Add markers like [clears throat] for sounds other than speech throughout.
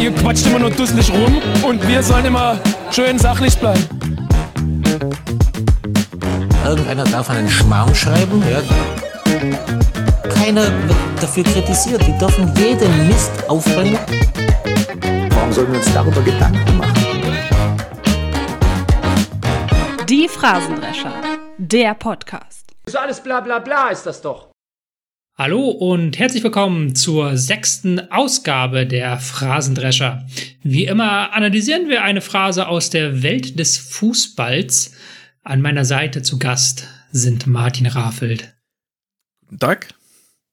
Ihr quatscht immer nur dusselig rum und wir sollen immer schön sachlich bleiben. Irgendeiner darf einen Schmarrn schreiben, ja. Keiner wird dafür kritisiert. Die dürfen jeden Mist aufbringen. Warum sollen wir uns darüber Gedanken machen? Die Phrasendrescher, der Podcast. So alles bla bla bla ist das doch. Hallo und herzlich willkommen zur sechsten Ausgabe der Phrasendrescher. Wie immer analysieren wir eine Phrase aus der Welt des Fußballs. An meiner Seite zu Gast sind Martin Rafelt. Tag.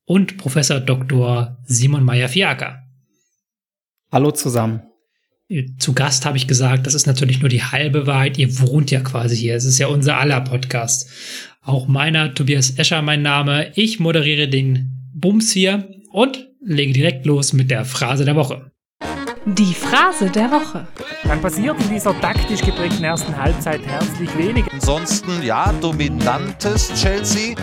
Und Professor Dr. Simon Meyer-Fiaker. Hallo zusammen. Zu Gast habe ich gesagt, das ist natürlich nur die halbe Wahrheit. Ihr wohnt ja quasi hier. Es ist ja unser aller Podcast. Auch meiner, Tobias Escher, mein Name. Ich moderiere den Bums hier und lege direkt los mit der Phrase der Woche. Die Phrase der Woche. Dann passiert in dieser taktisch geprägten ersten Halbzeit herzlich wenig. Ansonsten, ja, dominantes Chelsea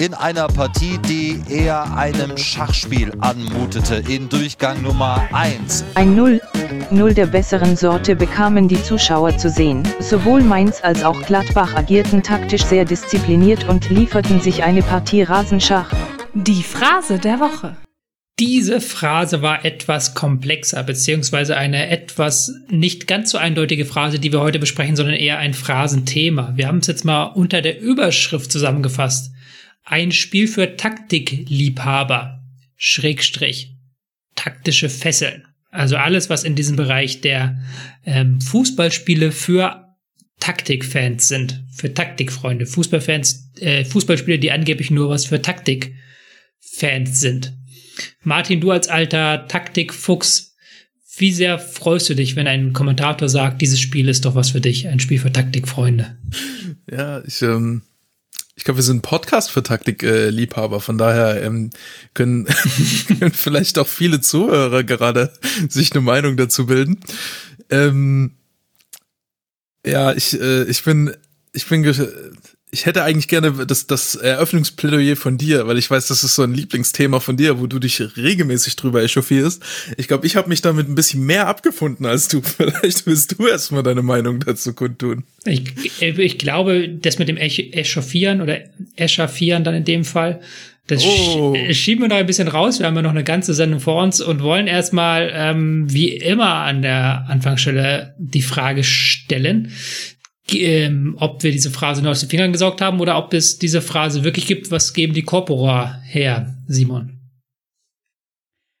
in einer Partie, die eher einem Schachspiel anmutete in Durchgang Nummer 1. Ein 0, 0 der besseren Sorte bekamen die Zuschauer zu sehen. Sowohl Mainz als auch Gladbach agierten taktisch sehr diszipliniert und lieferten sich eine Partie Rasenschach. Die Phrase der Woche. Diese Phrase war etwas komplexer, beziehungsweise eine etwas nicht ganz so eindeutige Phrase, die wir heute besprechen, sondern eher ein Phrasenthema. Wir haben es jetzt mal unter der Überschrift zusammengefasst. Ein Spiel für Taktikliebhaber. Schrägstrich. Taktische Fesseln. Also alles, was in diesem Bereich der ähm, Fußballspiele für Taktikfans sind. Für Taktikfreunde. Fußballfans, äh, Fußballspiele, die angeblich nur was für Taktikfans sind. Martin, du als alter Taktikfuchs, wie sehr freust du dich, wenn ein Kommentator sagt, dieses Spiel ist doch was für dich, ein Spiel für Taktikfreunde? Ja, ich, ähm, ich glaube, wir sind ein Podcast für Taktikliebhaber, äh, von daher ähm, können, [laughs] können vielleicht auch viele Zuhörer gerade sich eine Meinung dazu bilden. Ähm, ja, ich, äh, ich bin, ich bin ich hätte eigentlich gerne das, das Eröffnungsplädoyer von dir, weil ich weiß, das ist so ein Lieblingsthema von dir, wo du dich regelmäßig drüber echauffierst. Ich glaube, ich habe mich damit ein bisschen mehr abgefunden als du. [laughs] Vielleicht willst du erstmal deine Meinung dazu kundtun. Ich, ich glaube, das mit dem Echauffieren oder Echauffieren dann in dem Fall, das oh. schieben wir noch ein bisschen raus. Wir haben ja noch eine ganze Sendung vor uns und wollen erstmal, ähm, wie immer an der Anfangsstelle, die Frage stellen ähm, ob wir diese Phrase nur aus den Fingern gesaugt haben oder ob es diese Phrase wirklich gibt. Was geben die Corpora her, Simon?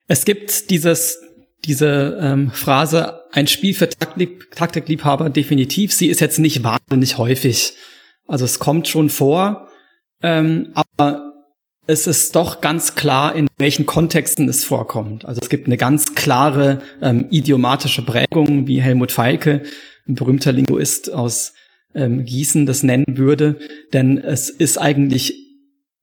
Es gibt dieses, diese ähm, Phrase, ein Spiel für Taktik, Taktikliebhaber definitiv. Sie ist jetzt nicht wahnsinnig häufig. Also es kommt schon vor, ähm, aber es ist doch ganz klar, in welchen Kontexten es vorkommt. Also es gibt eine ganz klare ähm, idiomatische Prägung, wie Helmut Feilke, ein berühmter Linguist aus ähm, Gießen das nennen würde, denn es ist eigentlich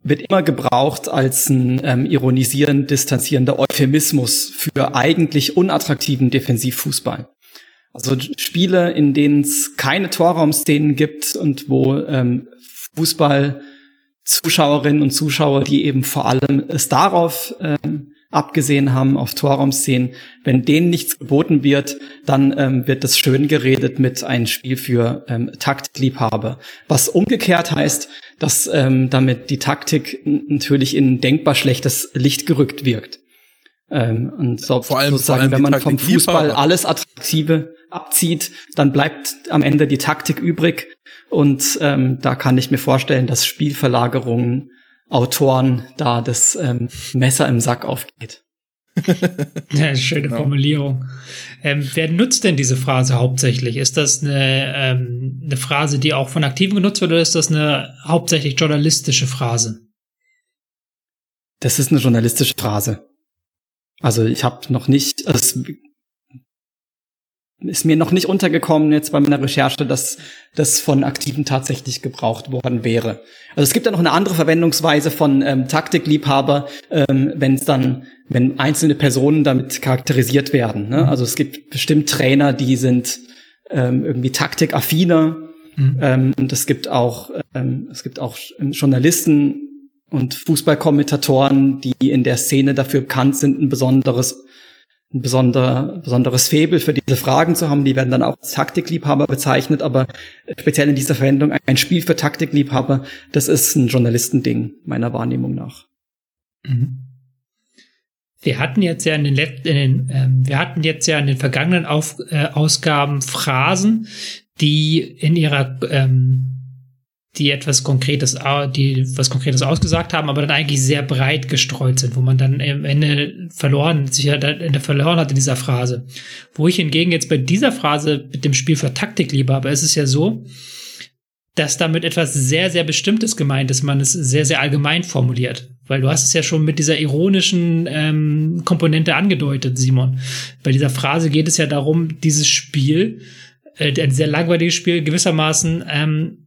wird immer gebraucht als ein ähm, ironisierend distanzierender Euphemismus für eigentlich unattraktiven Defensivfußball. Also Spiele, in denen es keine Torraumszenen gibt und wo ähm, Fußball Zuschauerinnen und Zuschauer, die eben vor allem es darauf ähm, abgesehen haben auf Torraumszenen. Wenn denen nichts geboten wird, dann ähm, wird das schön geredet mit einem Spiel für ähm, Taktliebhaber. Was umgekehrt heißt, dass ähm, damit die Taktik natürlich in denkbar schlechtes Licht gerückt wirkt. Ähm, und so, vor allem, sozusagen, vor allem wenn man vom Fußball alles Attraktive abzieht, dann bleibt am Ende die Taktik übrig. Und ähm, da kann ich mir vorstellen, dass Spielverlagerungen Autoren da das ähm, Messer im Sack aufgeht. [laughs] ja, schöne genau. Formulierung. Ähm, wer nutzt denn diese Phrase hauptsächlich? Ist das eine, ähm, eine Phrase, die auch von Aktiven genutzt wird, oder ist das eine hauptsächlich journalistische Phrase? Das ist eine journalistische Phrase. Also ich habe noch nicht, also ist mir noch nicht untergekommen jetzt bei meiner Recherche, dass das von Aktiven tatsächlich gebraucht worden wäre. Also es gibt ja noch eine andere Verwendungsweise von ähm, Taktikliebhaber, ähm, wenn es dann, wenn einzelne Personen damit charakterisiert werden. Ne? Also es gibt bestimmt Trainer, die sind ähm, irgendwie taktikaffiner. Mhm. Ähm, und es gibt auch, ähm, es gibt auch Journalisten, und Fußballkommentatoren, die in der Szene dafür bekannt sind, ein besonderes ein besonder, besonderes Faible für diese Fragen zu haben. Die werden dann auch als Taktikliebhaber bezeichnet, aber speziell in dieser Verwendung ein Spiel für Taktikliebhaber, das ist ein Journalistending, meiner Wahrnehmung nach. Mhm. Wir hatten jetzt ja in den, Let in den ähm, wir hatten jetzt ja in den vergangenen Auf äh, Ausgaben Phrasen, die in ihrer ähm, die etwas Konkretes, die was Konkretes ausgesagt haben, aber dann eigentlich sehr breit gestreut sind, wo man dann am Ende verloren, sich ja verloren hat in dieser Phrase. Wo ich hingegen jetzt bei dieser Phrase mit dem Spiel für Taktik lieber, aber es ist ja so, dass damit etwas sehr, sehr Bestimmtes gemeint ist, man es sehr, sehr allgemein formuliert. Weil du hast es ja schon mit dieser ironischen ähm, Komponente angedeutet, Simon. Bei dieser Phrase geht es ja darum, dieses Spiel, äh, ein sehr langweiliges Spiel, gewissermaßen ähm,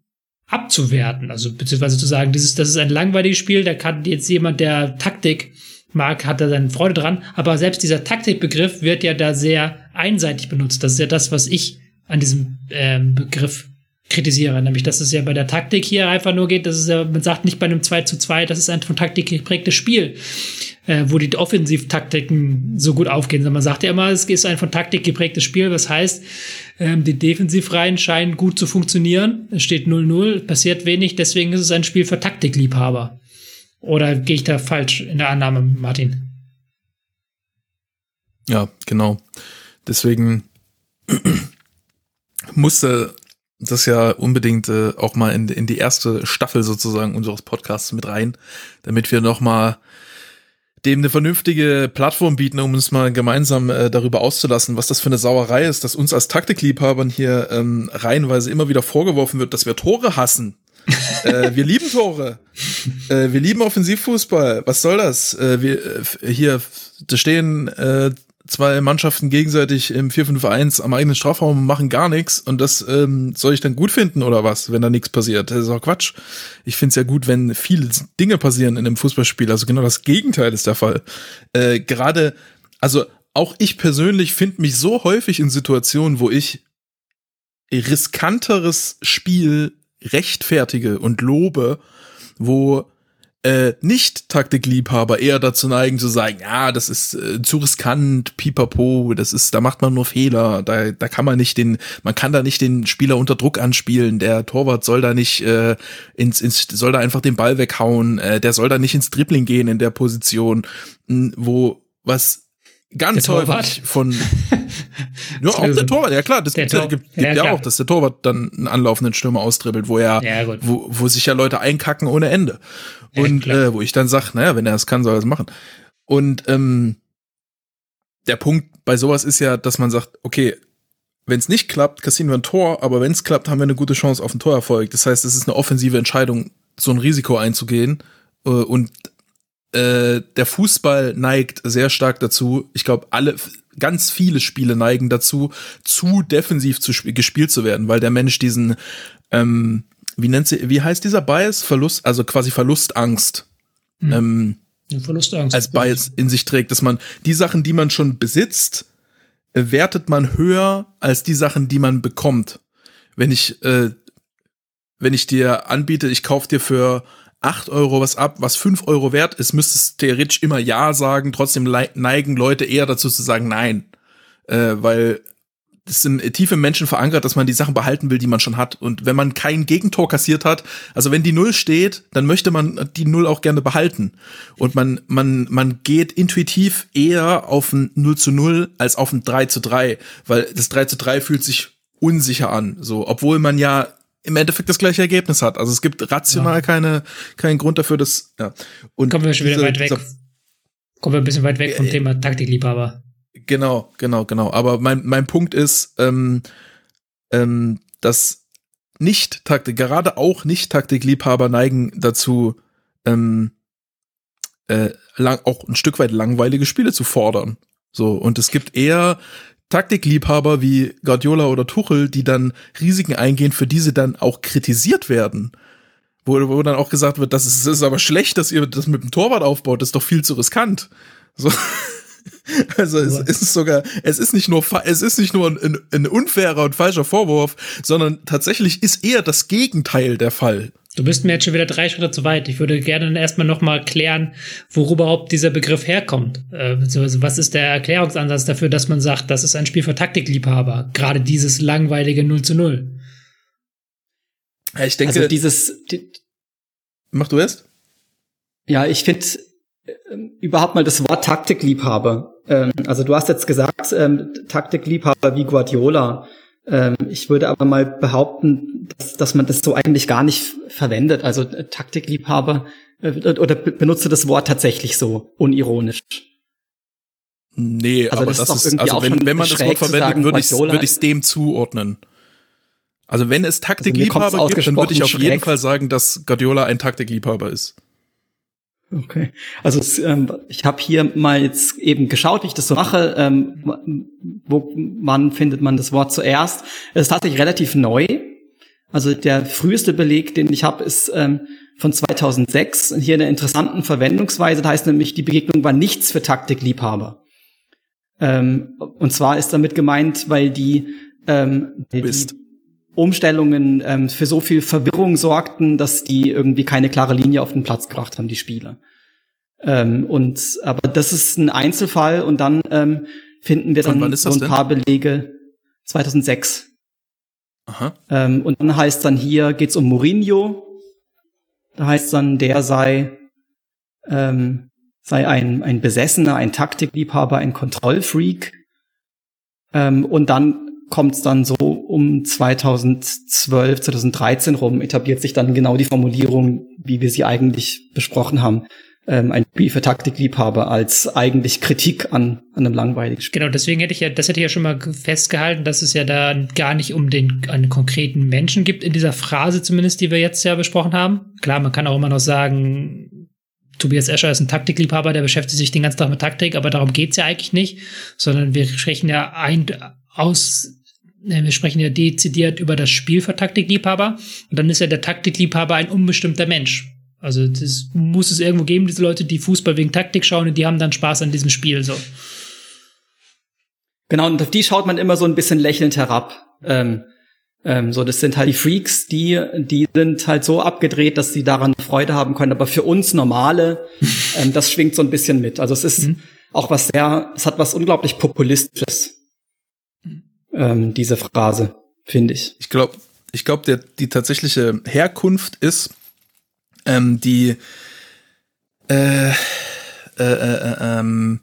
abzuwerten. Also beziehungsweise zu sagen, dieses, das ist ein langweiliges Spiel, da kann jetzt jemand, der Taktik mag, hat da seine Freude dran. Aber selbst dieser Taktikbegriff wird ja da sehr einseitig benutzt. Das ist ja das, was ich an diesem ähm, Begriff kritisiere. Nämlich, dass es ja bei der Taktik hier einfach nur geht, dass es ja, man sagt nicht bei einem 2 zu 2, das ist ein von Taktik geprägtes Spiel, äh, wo die Offensivtaktiken so gut aufgehen. Sondern man sagt ja immer, es ist ein von Taktik geprägtes Spiel, was heißt, ähm, die Defensivreihen scheinen gut zu funktionieren. Es steht 0-0, passiert wenig, deswegen ist es ein Spiel für Taktikliebhaber. Oder gehe ich da falsch in der Annahme, Martin? Ja, genau. Deswegen [clears throat] musste das ja unbedingt äh, auch mal in, in die erste Staffel sozusagen unseres Podcasts mit rein, damit wir noch mal dem eine vernünftige Plattform bieten, um uns mal gemeinsam äh, darüber auszulassen, was das für eine Sauerei ist, dass uns als Taktikliebhabern hier ähm, reihenweise immer wieder vorgeworfen wird, dass wir Tore hassen. [laughs] äh, wir lieben Tore. Äh, wir lieben Offensivfußball. Was soll das? Äh, wir äh, hier da stehen äh, zwei Mannschaften gegenseitig im 4-5-1 am eigenen Strafraum machen gar nichts und das ähm, soll ich dann gut finden oder was, wenn da nichts passiert? Das ist auch Quatsch. Ich finde es ja gut, wenn viele Dinge passieren in einem Fußballspiel. Also genau das Gegenteil ist der Fall. Äh, Gerade, also auch ich persönlich finde mich so häufig in Situationen, wo ich riskanteres Spiel rechtfertige und lobe, wo äh, Nicht-Taktikliebhaber eher dazu neigen zu sagen, ja, das ist äh, zu riskant, pipapo, das ist, da macht man nur Fehler, da, da kann man nicht den, man kann da nicht den Spieler unter Druck anspielen, der Torwart soll da nicht äh, ins, ins soll da einfach den Ball weghauen, äh, der soll da nicht ins Dribbling gehen in der Position, wo was ganz häufig von [laughs] ja, auch der Torwart, ja klar, das gibt, Tor gibt, gibt ja, ja auch, dass der Torwart dann einen anlaufenden Stürmer austribbelt, wo er, ja, wo, wo sich ja Leute einkacken ohne Ende. Und ja, äh, wo ich dann sag, naja, wenn er das kann, soll er es machen. Und ähm, der Punkt bei sowas ist ja, dass man sagt, okay, wenn es nicht klappt, kassieren wir ein Tor, aber wenn es klappt, haben wir eine gute Chance auf einen Torerfolg. Das heißt, es ist eine offensive Entscheidung, so ein Risiko einzugehen. Äh, und äh, der Fußball neigt sehr stark dazu. Ich glaube, alle, ganz viele Spiele neigen dazu, zu defensiv zu gespielt zu werden, weil der Mensch diesen ähm, wie nennt sie, wie heißt dieser Bias? Verlust, also quasi Verlustangst. Hm. Ähm, Verlustangst. Als Bias in sich trägt, dass man die Sachen, die man schon besitzt, äh, wertet man höher als die Sachen, die man bekommt. Wenn ich, äh, wenn ich dir anbiete, ich kauf dir für acht Euro was ab, was fünf Euro wert ist, müsstest theoretisch immer Ja sagen, trotzdem neigen Leute eher dazu zu sagen Nein. Äh, weil das ist im tiefen Menschen verankert, dass man die Sachen behalten will, die man schon hat. Und wenn man kein Gegentor kassiert hat, also wenn die Null steht, dann möchte man die Null auch gerne behalten. Und man, man, man geht intuitiv eher auf ein 0 zu 0 als auf ein 3 zu 3, weil das 3 zu 3 fühlt sich unsicher an, so, obwohl man ja im Endeffekt das gleiche Ergebnis hat. Also es gibt rational ja. keine, keinen Grund dafür, dass, ja. Und kommen wir schon wieder diese, weit weg. Kommen wir ein bisschen weit weg vom äh, Thema Taktikliebhaber. Genau, genau, genau. Aber mein, mein Punkt ist, ähm, ähm, dass nicht Taktik, gerade auch nicht Taktikliebhaber neigen dazu, ähm, äh, lang, auch ein Stück weit langweilige Spiele zu fordern. So, und es gibt eher Taktikliebhaber wie Guardiola oder Tuchel, die dann Risiken eingehen, für diese dann auch kritisiert werden. Wo, wo dann auch gesagt wird, das ist, das ist aber schlecht, dass ihr das mit dem Torwart aufbaut, das ist doch viel zu riskant. So. [laughs] Also es ist sogar, es ist nicht nur, es ist nicht nur ein, ein, unfairer und falscher Vorwurf, sondern tatsächlich ist eher das Gegenteil der Fall. Du bist mir jetzt schon wieder drei Schritte zu weit. Ich würde gerne dann erstmal nochmal klären, worüber überhaupt dieser Begriff herkommt. Äh, also was ist der Erklärungsansatz dafür, dass man sagt, das ist ein Spiel für Taktikliebhaber? Gerade dieses langweilige 0 zu 0. Ja, ich denke, also dieses. Die, mach du erst? Ja, ich finde äh, überhaupt mal das Wort Taktikliebhaber. Ähm, also du hast jetzt gesagt, ähm, Taktikliebhaber wie Guardiola. Ähm, ich würde aber mal behaupten, dass, dass man das so eigentlich gar nicht verwendet. Also äh, Taktikliebhaber äh, oder benutze das Wort tatsächlich so unironisch. Nee, Also aber das das, ist also wenn, wenn man das Wort verwendet, sagen, würde ich es ich's dem zuordnen. Also wenn es Also Taktikliebhaber kommt's gibt, dann würde ich auf jeden. Fall sagen, dass Guardiola ein Taktikliebhaber ist. Okay. Also ähm, ich habe hier mal jetzt eben geschaut, wie ich das so mache. Ähm, wo man findet man das Wort zuerst? Es ist tatsächlich relativ neu. Also der früheste Beleg, den ich habe, ist ähm, von 2006. Und hier eine interessanten Verwendungsweise. Da heißt nämlich, die Begegnung war nichts für Taktikliebhaber. Ähm, und zwar ist damit gemeint, weil die, ähm, die Bist. Umstellungen ähm, für so viel Verwirrung sorgten, dass die irgendwie keine klare Linie auf den Platz gebracht haben, die Spieler. Ähm, und aber das ist ein Einzelfall und dann ähm, finden wir dann so ein denn? paar Belege 2006. Aha. Ähm, und dann heißt dann hier geht's um Mourinho. Da heißt dann, der sei ähm, sei ein ein Besessener, ein Taktikliebhaber, ein Kontrollfreak. Ähm, und dann kommt's dann so um 2012, 2013 rum, etabliert sich dann genau die Formulierung, wie wir sie eigentlich besprochen haben. Ähm, ein Spiel für Taktikliebhaber als eigentlich Kritik an, an einem langweiligen Spiel. Genau, deswegen hätte ich ja, das hätte ich ja schon mal festgehalten, dass es ja da gar nicht um den einen konkreten Menschen gibt, in dieser Phrase zumindest, die wir jetzt ja besprochen haben. Klar, man kann auch immer noch sagen, Tobias Escher ist ein Taktikliebhaber, der beschäftigt sich den ganzen Tag mit Taktik, aber darum geht's ja eigentlich nicht, sondern wir sprechen ja ein aus, wir sprechen ja dezidiert über das Spiel für Taktikliebhaber und dann ist ja der Taktikliebhaber ein unbestimmter Mensch. Also das muss es irgendwo geben, diese Leute, die Fußball wegen Taktik schauen und die haben dann Spaß an diesem Spiel so. Genau, und auf die schaut man immer so ein bisschen lächelnd herab. Ähm, ähm, so, das sind halt die Freaks, die, die sind halt so abgedreht, dass sie daran Freude haben können. Aber für uns Normale, [laughs] ähm, das schwingt so ein bisschen mit. Also es ist Mhm. auch was sehr, es hat was unglaublich Populistisches, ähm, diese Phrase, finde ich. Ich glaube, ich glaube, die tatsächliche Herkunft ist ähm, die äh, äh, äh, ähm,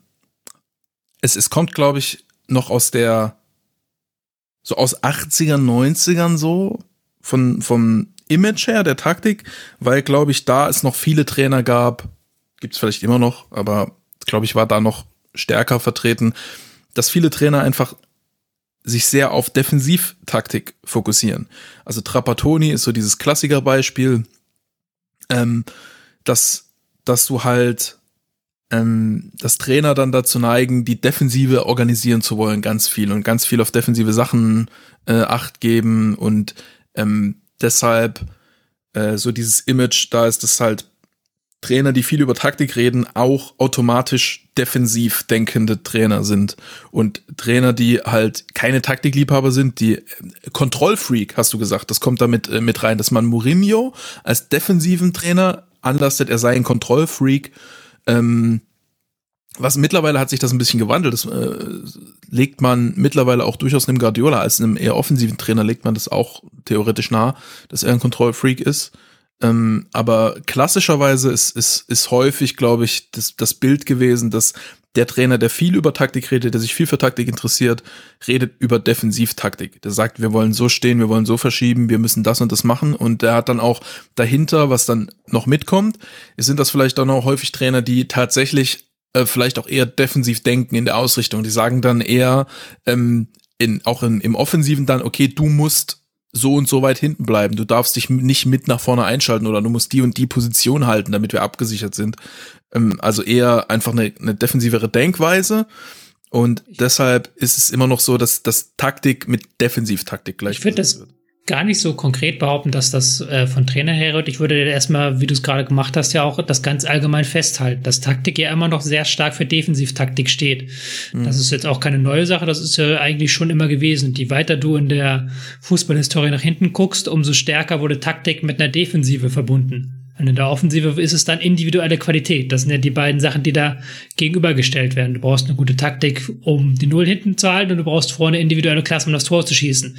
es, es kommt, glaube ich, noch aus der so aus 80ern, 90ern so von vom Image her der Taktik, weil glaube ich, da es noch viele Trainer gab, gibt's vielleicht immer noch, aber glaube ich, war da noch stärker vertreten, dass viele Trainer einfach sich sehr auf Defensivtaktik fokussieren. Also Trapattoni ist so dieses Klassikerbeispiel, ähm, dass, dass du halt ähm, das Trainer dann dazu neigen, die Defensive organisieren zu wollen, ganz viel und ganz viel auf defensive Sachen äh, Acht geben und ähm, deshalb äh, so dieses Image, da ist es halt Trainer, die viel über Taktik reden, auch automatisch defensiv denkende Trainer sind. Und Trainer, die halt keine Taktikliebhaber sind, die äh, Kontrollfreak, hast du gesagt, das kommt damit äh, mit rein, dass man Mourinho als defensiven Trainer anlastet, er sei ein Kontrollfreak. Ähm, was mittlerweile hat sich das ein bisschen gewandelt. Das äh, legt man mittlerweile auch durchaus einem Guardiola als einem eher offensiven Trainer legt man das auch theoretisch nah, dass er ein Kontrollfreak ist. Ähm, aber klassischerweise ist, ist, ist häufig, glaube ich, das, das Bild gewesen, dass der Trainer, der viel über Taktik redet, der sich viel für Taktik interessiert, redet über Defensivtaktik. Der sagt, wir wollen so stehen, wir wollen so verschieben, wir müssen das und das machen. Und der hat dann auch dahinter, was dann noch mitkommt, sind das vielleicht dann auch häufig Trainer, die tatsächlich äh, vielleicht auch eher defensiv denken in der Ausrichtung. Die sagen dann eher, ähm, in, auch in, im Offensiven dann, okay, du musst so und so weit hinten bleiben. Du darfst dich nicht mit nach vorne einschalten oder du musst die und die Position halten, damit wir abgesichert sind. Ähm, also eher einfach eine, eine defensivere Denkweise. Und deshalb ist es immer noch so, dass dass Taktik mit Defensivtaktik gleich Ich finde das gar nicht so konkret behaupten, dass das äh, von Trainer herrührt. Ich würde erstmal, wie du es gerade gemacht hast, ja auch das ganz allgemein festhalten, dass Taktik ja immer noch sehr stark für Defensivtaktik steht. Mhm. Das ist jetzt auch keine neue Sache, das ist ja eigentlich schon immer gewesen. Die weiter du in der Fußballhistorie nach hinten guckst, umso stärker wurde Taktik mit einer Defensive verbunden. Und in der Offensive ist es dann individuelle Qualität. Das sind ja die beiden Sachen, die da gegenübergestellt werden. Du brauchst eine gute Taktik, um die Null hinten zu halten und du brauchst vorne individuelle Klasse, um das Tor zu schießen.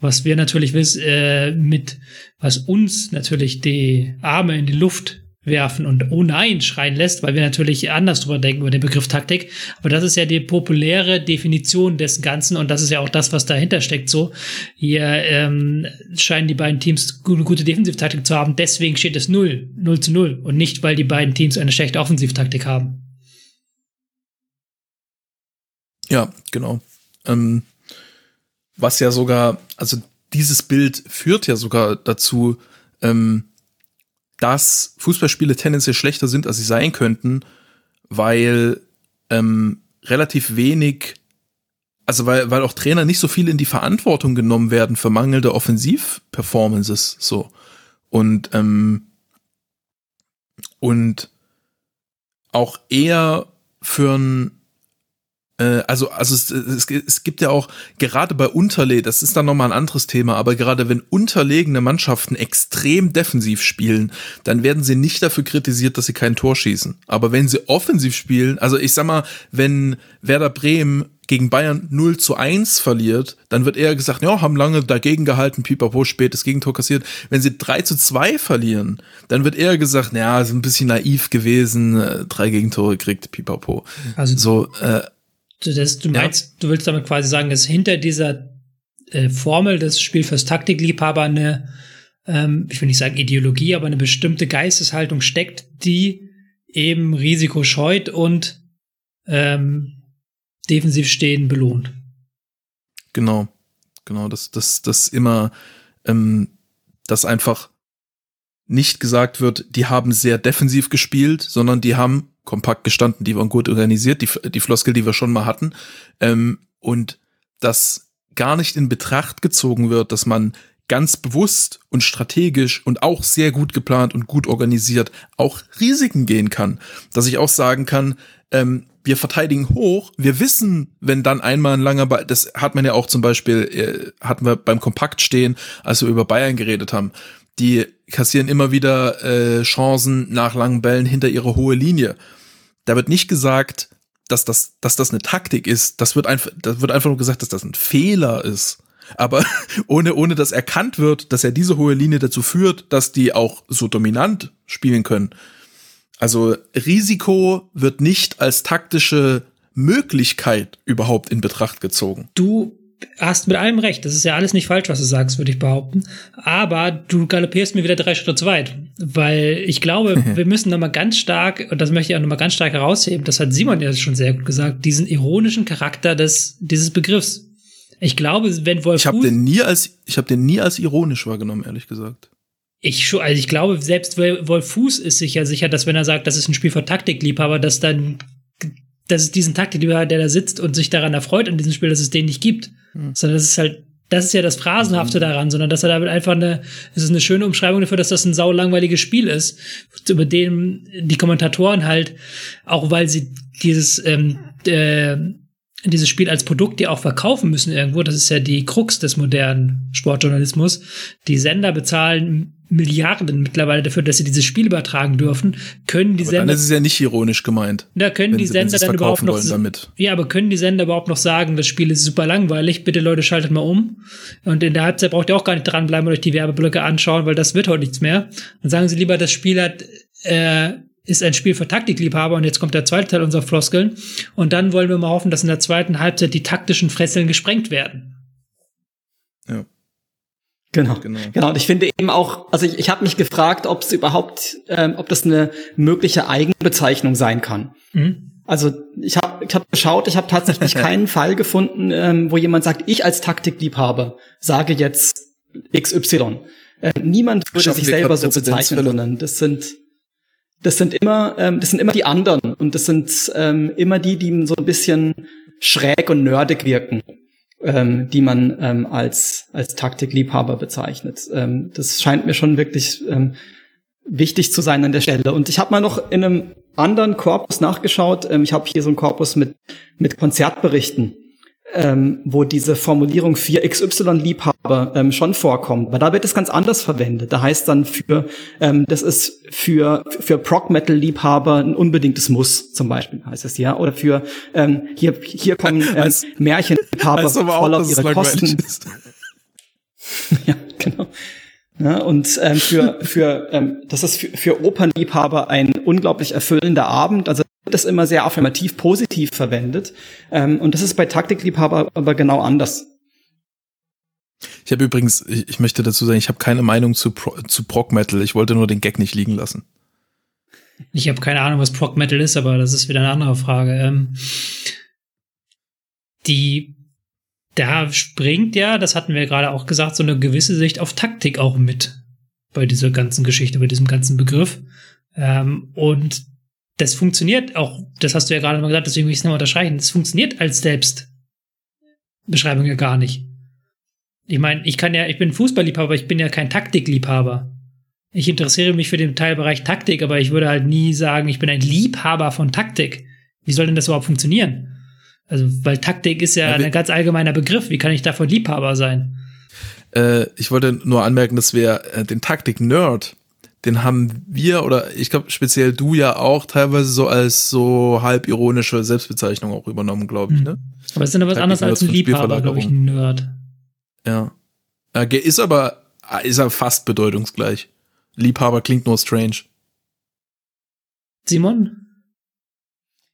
Was wir natürlich wissen, äh, mit, was uns natürlich die Arme in die Luft werfen und oh nein schreien lässt, weil wir natürlich anders drüber denken über den Begriff Taktik. Aber das ist ja die populäre Definition des Ganzen und das ist ja auch das, was dahinter steckt. So hier ähm, scheinen die beiden Teams eine gute Defensivtaktik zu haben. Deswegen steht es 0, 0 zu 0 und nicht, weil die beiden Teams eine schlechte Offensivtaktik haben. Ja, genau. Ähm, was ja sogar, also dieses Bild führt ja sogar dazu, ähm, dass Fußballspiele tendenziell schlechter sind, als sie sein könnten, weil ähm, relativ wenig, also weil, weil auch Trainer nicht so viel in die Verantwortung genommen werden für mangelnde Offensivperformances so. Und, ähm, und auch eher für ein also, also es, es, es gibt ja auch, gerade bei Unterle, das ist dann nochmal ein anderes Thema, aber gerade wenn unterlegene Mannschaften extrem defensiv spielen, dann werden sie nicht dafür kritisiert, dass sie kein Tor schießen. Aber wenn sie offensiv spielen, also ich sag mal, wenn Werder Bremen gegen Bayern 0 zu 1 verliert, dann wird eher gesagt, ja, haben lange dagegen gehalten, Pipapo spätes Gegentor kassiert. Wenn sie 3 zu 2 verlieren, dann wird eher gesagt, ja, ist ein bisschen naiv gewesen, äh, drei Gegentore kriegt Pipapo. Also so, äh, das, du meinst, ja. du willst damit quasi sagen, dass hinter dieser äh, Formel des Spiel fürs Taktikliebhaber eine, ähm, ich will nicht sagen Ideologie, aber eine bestimmte Geisteshaltung steckt, die eben Risiko scheut und ähm, defensiv stehen belohnt. Genau, genau, dass das, das immer, ähm, dass einfach nicht gesagt wird, die haben sehr defensiv gespielt, sondern die haben kompakt gestanden, die waren gut organisiert, die, die Floskel, die wir schon mal hatten. Ähm, und dass gar nicht in Betracht gezogen wird, dass man ganz bewusst und strategisch und auch sehr gut geplant und gut organisiert auch Risiken gehen kann. Dass ich auch sagen kann, ähm, wir verteidigen hoch, wir wissen, wenn dann einmal ein langer Ball, das hat man ja auch zum Beispiel, äh, hatten wir beim Kompakt stehen, als wir über Bayern geredet haben, die kassieren immer wieder äh, Chancen nach langen Bällen hinter ihre hohe Linie. Da wird nicht gesagt, dass das, dass das eine Taktik ist. Das wird einfach, das wird einfach nur gesagt, dass das ein Fehler ist. Aber [laughs] ohne, ohne dass erkannt wird, dass ja diese hohe Linie dazu führt, dass die auch so dominant spielen können. Also Risiko wird nicht als taktische Möglichkeit überhaupt in Betracht gezogen. Du hast mit allem recht. Das ist ja alles nicht falsch, was du sagst, würde ich behaupten. Aber du galoppierst mir wieder drei Schritte zu weit. Weil ich glaube, wir müssen nochmal ganz stark, und das möchte ich auch nochmal ganz stark herausheben, das hat Simon ja schon sehr gut gesagt, diesen ironischen Charakter des, dieses Begriffs. Ich glaube, wenn Wolf Ich habe den nie als, ich habe den nie als ironisch wahrgenommen, ehrlich gesagt. Ich also ich glaube, selbst Wolf Fuß ist sich ja sicher, dass wenn er sagt, das ist ein Spiel für Taktikliebhaber, dass dann dass es diesen Taktikliebhaber, der da sitzt und sich daran erfreut in diesem Spiel, dass es den nicht gibt. Mhm. Sondern das ist halt, das ist ja das Phrasenhafte mhm. daran, sondern dass er damit einfach eine, es ist eine schöne Umschreibung dafür, dass das ein saulangweiliges Spiel ist, über dem die Kommentatoren halt, auch weil sie dieses, ähm, äh, dieses Spiel als Produkt ja auch verkaufen müssen irgendwo, das ist ja die Krux des modernen Sportjournalismus. Die Sender bezahlen Milliarden mittlerweile dafür, dass sie dieses Spiel übertragen dürfen, können die aber Sender. Dann ist es ja nicht ironisch gemeint. Da können die Sender dann überhaupt noch. Damit. Ja, aber können die Sender überhaupt noch sagen, das Spiel ist super langweilig, bitte Leute, schaltet mal um. Und in der Halbzeit braucht ihr auch gar nicht dranbleiben und euch die Werbeblöcke anschauen, weil das wird heute nichts mehr. Dann sagen sie lieber, das Spiel hat, äh, ist ein Spiel für Taktikliebhaber und jetzt kommt der zweite Teil unserer Floskeln. Und dann wollen wir mal hoffen, dass in der zweiten Halbzeit die taktischen Fresseln gesprengt werden. Genau. genau. Genau. Und ich finde eben auch, also ich, ich habe mich gefragt, ob es überhaupt, ähm, ob das eine mögliche Eigenbezeichnung sein kann. Mhm. Also ich habe ich hab geschaut, ich habe tatsächlich [laughs] keinen Fall gefunden, ähm, wo jemand sagt, ich als Taktikliebhaber sage jetzt XY. Äh, niemand würde sich selber so bezeichnen, sondern das sind das sind immer ähm, das sind immer die anderen und das sind ähm, immer die, die so ein bisschen schräg und nerdig wirken. Ähm, die man ähm, als, als Taktikliebhaber bezeichnet. Ähm, das scheint mir schon wirklich ähm, wichtig zu sein an der Stelle. Und ich habe mal noch in einem anderen Korpus nachgeschaut. Ähm, ich habe hier so einen Korpus mit, mit Konzertberichten ähm, wo diese Formulierung 4XY-Liebhaber ähm, schon vorkommt. Aber da wird es ganz anders verwendet. Da heißt dann für, ähm, das ist für, für Prog-Metal-Liebhaber ein unbedingtes Muss, zum Beispiel, heißt es ja. Oder für, ähm, hier, hier kommen ähm, Märchenliebhaber voll auf ihre Kosten. [laughs] ja, genau. Ja, und ähm, für, für ähm, das ist für, für Opernliebhaber ein unglaublich erfüllender Abend. Also das immer sehr affirmativ positiv verwendet. Ähm, und das ist bei Taktikliebhaber aber genau anders. Ich habe übrigens, ich, ich, möchte dazu sagen, ich habe keine Meinung zu, Pro, zu Prog Metal. Ich wollte nur den Gag nicht liegen lassen. Ich habe keine Ahnung, was Prog Metal ist, aber das ist wieder eine andere Frage. Ähm, die, da springt ja, das hatten wir gerade auch gesagt, so eine gewisse Sicht auf Taktik auch mit bei dieser ganzen Geschichte, bei diesem ganzen Begriff. Ähm, und das funktioniert auch, das hast du ja gerade mal gesagt, deswegen will ich es nochmal unterstreichen, das funktioniert als Selbstbeschreibung ja gar nicht. Ich meine, ich kann ja, ich bin Fußballliebhaber, ich bin ja kein Taktikliebhaber. Ich interessiere mich für den Teilbereich Taktik, aber ich würde halt nie sagen, ich bin ein Liebhaber von Taktik. Wie soll denn das überhaupt funktionieren? Also, weil Taktik ist ja, ja ein ganz allgemeiner Begriff. Wie kann ich davon Liebhaber sein? Äh, ich wollte nur anmerken, dass wir äh, den Taktik-Nerd den haben wir oder ich glaube speziell du ja auch teilweise so als so halb ironische Selbstbezeichnung auch übernommen, glaube ich, hm. ne? Aber es ist ja was anderes als ein Liebhaber, glaube ich, ein Nerd. Ja. Ist aber, ist er fast bedeutungsgleich. Liebhaber klingt nur strange. Simon?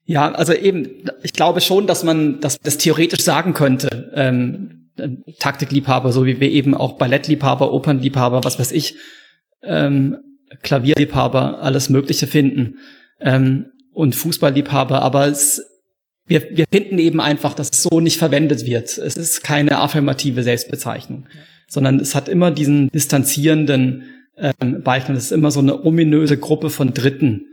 Ja, also eben, ich glaube schon, dass man dass das theoretisch sagen könnte. Ähm, Taktikliebhaber, so wie wir eben auch Ballettliebhaber, Opernliebhaber, was weiß ich, ähm, Klavierliebhaber alles Mögliche finden ähm, und Fußballliebhaber, aber es, wir, wir finden eben einfach, dass es so nicht verwendet wird. Es ist keine affirmative Selbstbezeichnung, sondern es hat immer diesen distanzierenden ähm, Beichten. Es ist immer so eine ominöse Gruppe von Dritten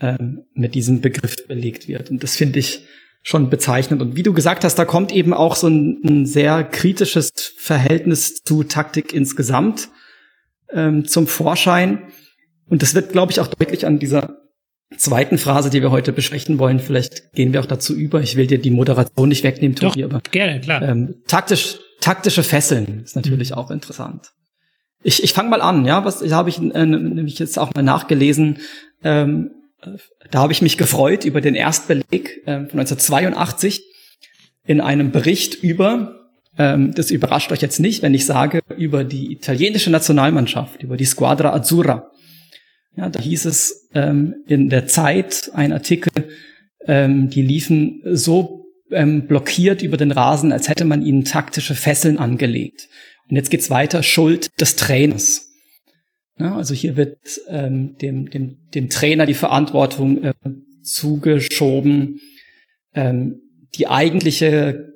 ähm, mit diesem Begriff belegt wird. Und das finde ich schon bezeichnend. Und wie du gesagt hast, da kommt eben auch so ein, ein sehr kritisches Verhältnis zu Taktik insgesamt ähm, zum Vorschein. Und das wird, glaube ich, auch deutlich an dieser zweiten Phrase, die wir heute besprechen wollen. Vielleicht gehen wir auch dazu über. Ich will dir die Moderation nicht wegnehmen, Tobi, aber gerne, klar. Ähm, taktisch, taktische Fesseln ist natürlich mhm. auch interessant. Ich, ich fange mal an, ja, was habe ich äh, nämlich jetzt auch mal nachgelesen. Ähm, da habe ich mich gefreut über den Erstbeleg äh, von 1982 in einem Bericht über ähm, das überrascht euch jetzt nicht, wenn ich sage, über die italienische Nationalmannschaft, über die Squadra Azzurra. Ja, da hieß es ähm, in der Zeit ein Artikel, ähm, die liefen so ähm, blockiert über den Rasen, als hätte man ihnen taktische Fesseln angelegt. Und jetzt geht's weiter, Schuld des Trainers. Ja, also hier wird ähm, dem, dem, dem Trainer die Verantwortung äh, zugeschoben, ähm, die eigentliche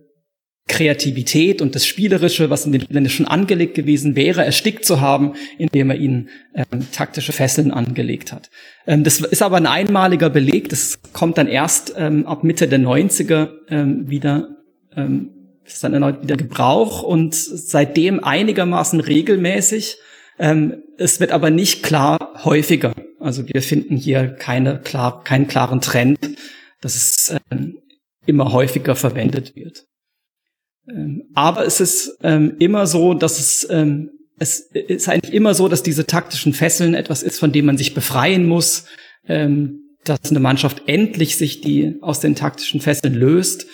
Kreativität und das Spielerische, was in den Spielern schon angelegt gewesen wäre, erstickt zu haben, indem er ihnen ähm, taktische Fesseln angelegt hat. Ähm, das ist aber ein einmaliger Beleg, das kommt dann erst ähm, ab Mitte der 90er ähm, wieder, ähm, ist dann erneut wieder Gebrauch und seitdem einigermaßen regelmäßig. Ähm, es wird aber nicht klar häufiger. Also wir finden hier keine klar, keinen klaren Trend, dass es immer häufiger verwendet wird. Ähm, aber es ist ähm, immer so, dass es, ähm, es ist eigentlich immer so, dass diese taktischen Fesseln etwas ist, von dem man sich befreien muss, dass eine Mannschaft endlich sich die aus den taktischen Fesseln löst.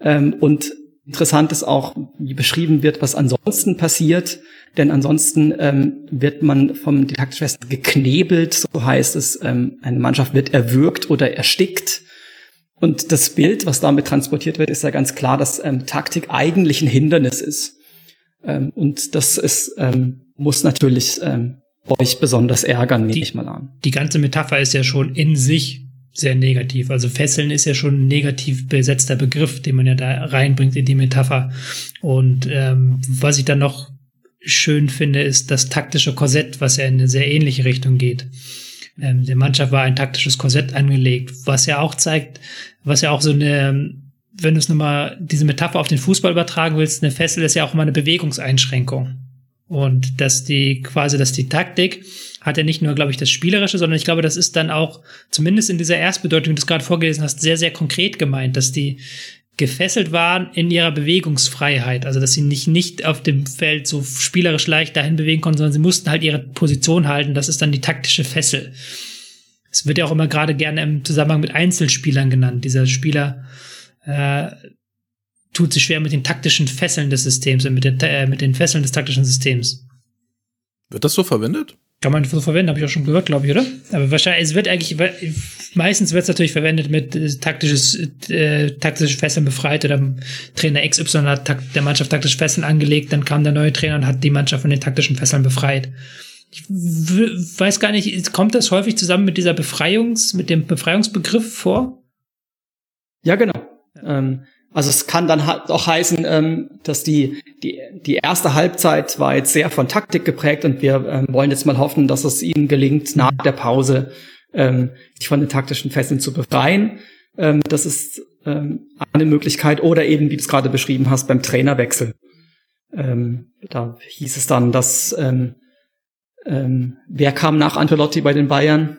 Und interessant ist auch, wie beschrieben wird, was ansonsten passiert. Denn ansonsten ähm, wird man vom taktischen Fesseln geknebelt, so heißt es. Ähm, eine Mannschaft wird erwürgt oder erstickt. Und das Bild, was damit transportiert wird, ist ja ganz klar, dass ähm, Taktik eigentlich ein Hindernis ist. Ähm, und das ist, ähm, muss natürlich ähm, euch besonders ärgern, nehme ich mal an. Die ganze Metapher ist ja schon in sich sehr negativ. Also Fesseln ist ja schon ein negativ besetzter Begriff, den man ja da reinbringt in die Metapher. Und ähm, was ich dann noch schön finde, ist das taktische Korsett, was ja in eine sehr ähnliche Richtung geht. Ähm, der Mannschaft war ein taktisches Korsett angelegt, was ja auch zeigt, was ja auch so eine, wenn du es nochmal diese Metapher auf den Fußball übertragen willst, eine Fessel ist ja auch immer eine Bewegungseinschränkung. Und dass die quasi, dass die Taktik hat ja nicht nur, glaube ich, das Spielerische, sondern ich glaube, das ist dann auch, zumindest in dieser Erstbedeutung, die du es gerade vorgelesen hast, sehr, sehr konkret gemeint, dass die gefesselt waren in ihrer Bewegungsfreiheit. Also, dass sie nicht, nicht auf dem Feld so spielerisch leicht dahin bewegen konnten, sondern sie mussten halt ihre Position halten. Das ist dann die taktische Fessel. Es wird ja auch immer gerade gerne im Zusammenhang mit Einzelspielern genannt. Dieser Spieler äh, tut sich schwer mit den taktischen Fesseln des Systems, mit den, äh, mit den Fesseln des taktischen Systems. Wird das so verwendet? Kann man so verwenden, habe ich auch schon gehört, glaube ich, oder? Aber wahrscheinlich, es wird eigentlich, meistens wird es natürlich verwendet mit äh, taktisches, äh, taktische Fesseln befreit oder Trainer XY hat der Mannschaft taktische Fesseln angelegt, dann kam der neue Trainer und hat die Mannschaft von den taktischen Fesseln befreit. Ich weiß gar nicht, kommt das häufig zusammen mit dieser Befreiungs, mit dem Befreiungsbegriff vor? Ja, genau. Ähm, also es kann dann auch heißen, ähm, dass die, die, die erste Halbzeit war jetzt sehr von Taktik geprägt und wir ähm, wollen jetzt mal hoffen, dass es ihnen gelingt, nach der Pause ähm, sich von den taktischen Fesseln zu befreien. Ähm, das ist ähm, eine Möglichkeit. Oder eben, wie du es gerade beschrieben hast, beim Trainerwechsel. Ähm, da hieß es dann, dass ähm, ähm, wer kam nach Ancelotti bei den Bayern?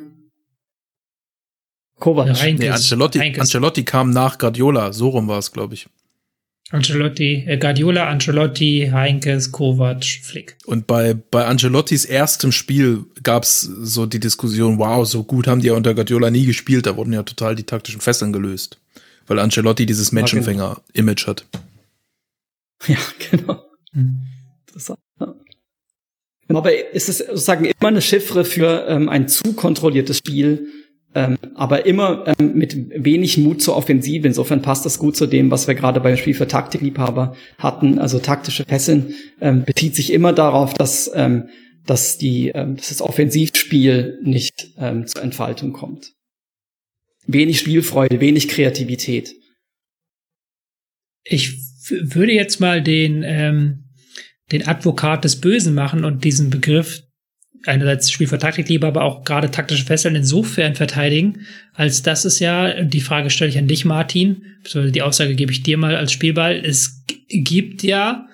Kovac. Ja, nee, Ancelotti, Ancelotti kam nach Guardiola, so rum war es, glaube ich. Ancelotti, äh, Guardiola, Ancelotti, Heinkes, Kovac, Flick. Und bei, bei Ancelottis erstem Spiel gab's so die Diskussion, wow, so gut haben die ja unter Guardiola nie gespielt, da wurden ja total die taktischen Fesseln gelöst. Weil Ancelotti dieses genau. Menschenfänger-Image hat. Ja, [laughs] genau. Mhm. Interessant. Ja. Aber ist es sozusagen immer eine Chiffre für ähm, ein zu kontrolliertes Spiel, ähm, aber immer ähm, mit wenig Mut zur Offensive. Insofern passt das gut zu dem, was wir gerade beim Spiel für Taktikliebhaber hatten. Also taktische Fesseln ähm, bezieht sich immer darauf, dass, ähm, dass, die, ähm, dass das Offensivspiel nicht ähm, zur Entfaltung kommt. Wenig Spielfreude, wenig Kreativität. Ich würde jetzt mal den, ähm, den Advokat des Bösen machen und diesen Begriff einerseits Spiel für Taktikliebe, aber auch gerade taktische Fesseln insofern verteidigen, als dass es ja, die Frage stelle ich an dich, Martin, die Aussage gebe ich dir mal als Spielball, es gibt ja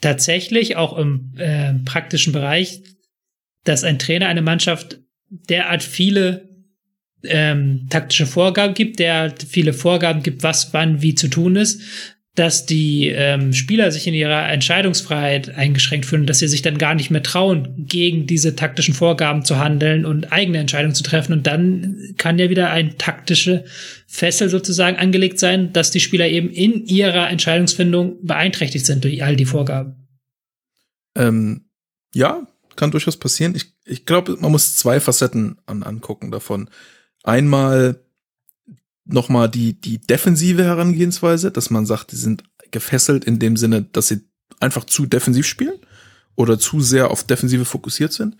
tatsächlich auch im äh, praktischen Bereich, dass ein Trainer eine Mannschaft derart viele ähm, taktische Vorgaben gibt, der viele Vorgaben gibt, was wann wie zu tun ist, dass die ähm, Spieler sich in ihrer Entscheidungsfreiheit eingeschränkt fühlen, dass sie sich dann gar nicht mehr trauen, gegen diese taktischen Vorgaben zu handeln und eigene Entscheidungen zu treffen. Und dann kann ja wieder ein taktische Fessel sozusagen angelegt sein, dass die Spieler eben in ihrer Entscheidungsfindung beeinträchtigt sind durch all die Vorgaben. Ähm, ja, kann durchaus passieren. Ich, ich glaube, man muss zwei Facetten an, angucken davon. Einmal nochmal die, die defensive Herangehensweise, dass man sagt, die sind gefesselt in dem Sinne, dass sie einfach zu defensiv spielen oder zu sehr auf Defensive fokussiert sind.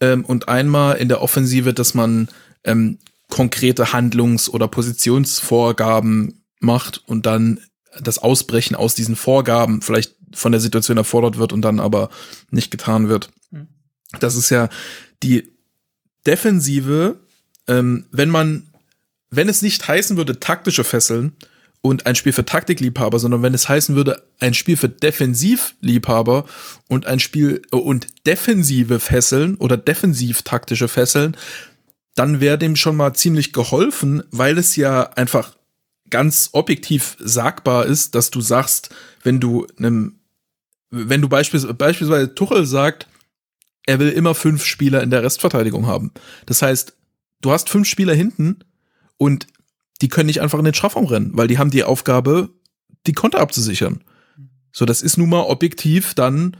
Ähm, und einmal in der Offensive, dass man ähm, konkrete Handlungs- oder Positionsvorgaben macht und dann das Ausbrechen aus diesen Vorgaben vielleicht von der Situation erfordert wird und dann aber nicht getan wird. Hm. Das ist ja die Defensive, ähm, wenn man wenn es nicht heißen würde taktische Fesseln und ein Spiel für Taktikliebhaber, sondern wenn es heißen würde ein Spiel für Defensivliebhaber und ein Spiel äh, und defensive Fesseln oder defensiv taktische Fesseln, dann wäre dem schon mal ziemlich geholfen, weil es ja einfach ganz objektiv sagbar ist, dass du sagst, wenn du einem, wenn du beispielsweise, beispielsweise Tuchel sagt, er will immer fünf Spieler in der Restverteidigung haben. Das heißt, du hast fünf Spieler hinten und die können nicht einfach in den Strafraum rennen, weil die haben die Aufgabe, die Konter abzusichern. So, das ist nun mal objektiv dann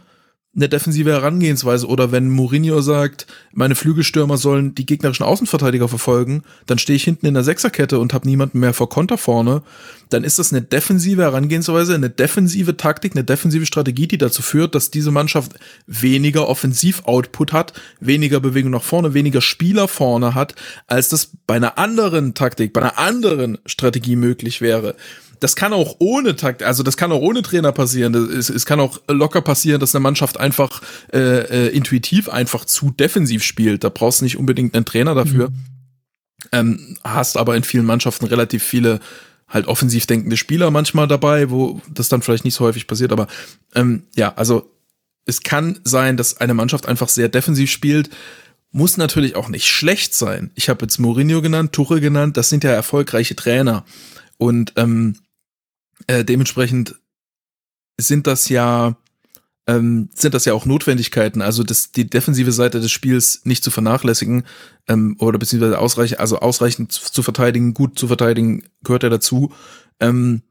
eine defensive Herangehensweise. Oder wenn Mourinho sagt, meine Flügelstürmer sollen die gegnerischen Außenverteidiger verfolgen, dann stehe ich hinten in der Sechserkette und habe niemanden mehr vor Konter vorne, dann ist das eine defensive Herangehensweise, eine defensive Taktik, eine defensive Strategie, die dazu führt, dass diese Mannschaft weniger Offensiv-Output hat, weniger Bewegung nach vorne, weniger Spieler vorne hat, als das bei einer anderen Taktik, bei einer anderen Strategie möglich wäre das kann auch ohne Takt, also das kann auch ohne Trainer passieren. Es, es kann auch locker passieren, dass eine Mannschaft einfach äh, äh, intuitiv einfach zu defensiv spielt. Da brauchst du nicht unbedingt einen Trainer dafür. Mhm. Ähm, hast aber in vielen Mannschaften relativ viele halt offensiv denkende Spieler manchmal dabei, wo das dann vielleicht nicht so häufig passiert, aber ähm, ja, also es kann sein, dass eine Mannschaft einfach sehr defensiv spielt, muss natürlich auch nicht schlecht sein. Ich habe jetzt Mourinho genannt, Tuchel genannt, das sind ja erfolgreiche Trainer und ähm, äh, dementsprechend sind das ja ähm, sind das ja auch Notwendigkeiten, also das, die defensive Seite des Spiels nicht zu vernachlässigen ähm, oder beziehungsweise ausreichend, also ausreichend zu, zu verteidigen, gut zu verteidigen, gehört ja dazu. Ähm,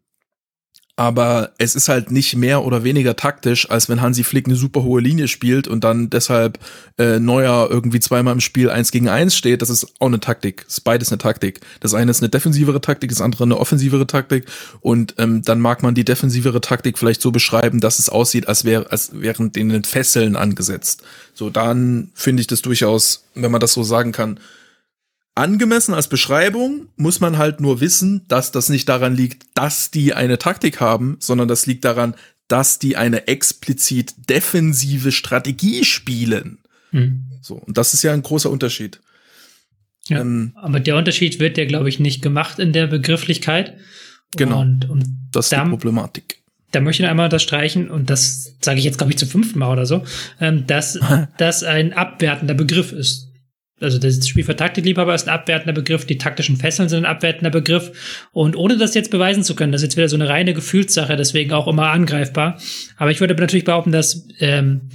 aber es ist halt nicht mehr oder weniger taktisch, als wenn Hansi Flick eine super hohe Linie spielt und dann deshalb äh, Neuer irgendwie zweimal im Spiel eins gegen eins steht. Das ist auch eine Taktik. Das ist beides eine Taktik. Das eine ist eine defensivere Taktik, das andere eine offensivere Taktik. Und ähm, dann mag man die defensivere Taktik vielleicht so beschreiben, dass es aussieht, als wäre, als wären denen Fesseln angesetzt. So, dann finde ich das durchaus, wenn man das so sagen kann, angemessen als Beschreibung muss man halt nur wissen, dass das nicht daran liegt, dass die eine Taktik haben, sondern das liegt daran, dass die eine explizit defensive Strategie spielen. Hm. So, und das ist ja ein großer Unterschied. Ja, ähm, aber der Unterschied wird ja, glaube ich, nicht gemacht in der Begrifflichkeit. Genau. Und, und das ist da, die Problematik. Da möchte ich einmal das streichen, und das sage ich jetzt, glaube ich, zum fünften Mal oder so, ähm, dass [laughs] das ein abwertender Begriff ist also das Spiel für Taktikliebhaber ist ein abwertender Begriff, die taktischen Fesseln sind ein abwertender Begriff. Und ohne das jetzt beweisen zu können, das ist jetzt wieder so eine reine Gefühlssache, deswegen auch immer angreifbar. Aber ich würde natürlich behaupten, dass ähm,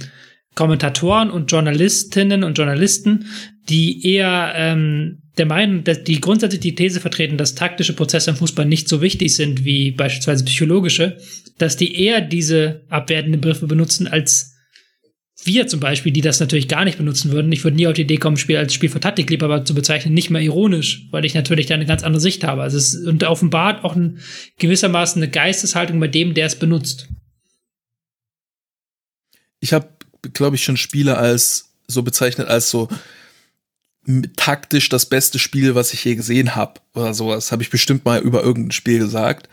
Kommentatoren und Journalistinnen und Journalisten, die eher ähm, der Meinung, dass die grundsätzlich die These vertreten, dass taktische Prozesse im Fußball nicht so wichtig sind wie beispielsweise psychologische, dass die eher diese abwertenden Begriffe benutzen als wir zum Beispiel, die das natürlich gar nicht benutzen würden, ich würde nie auf die Idee kommen, Spiel als Spiel für Taktikliebhaber zu bezeichnen, nicht mehr ironisch, weil ich natürlich da eine ganz andere Sicht habe. Also es und offenbart auch ein, gewissermaßen eine Geisteshaltung bei dem, der es benutzt. Ich habe, glaube ich, schon Spiele als so bezeichnet als so taktisch das beste Spiel, was ich je gesehen habe oder sowas. Habe ich bestimmt mal über irgendein Spiel gesagt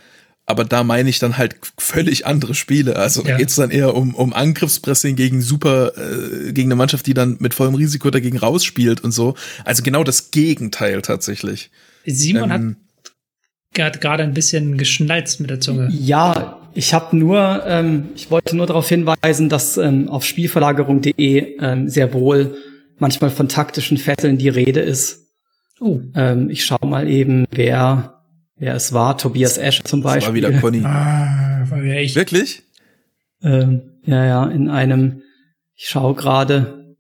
aber da meine ich dann halt völlig andere Spiele. Also ja. da geht es dann eher um, um Angriffspressing gegen super, äh, gegen eine Mannschaft, die dann mit vollem Risiko dagegen rausspielt und so. Also genau das Gegenteil tatsächlich. Simon ähm, hat gerade ein bisschen geschnalzt mit der Zunge. Ja, ich habe nur, ähm, ich wollte nur darauf hinweisen, dass ähm, auf Spielverlagerung.de ähm, sehr wohl manchmal von taktischen Fesseln die Rede ist. Oh. Ähm, ich schaue mal eben, wer ja, es war Tobias Esch zum Beispiel. Das war wieder Conny. Ah, war wieder echt. Wirklich? Ähm, ja, ja, in einem, ich schaue gerade,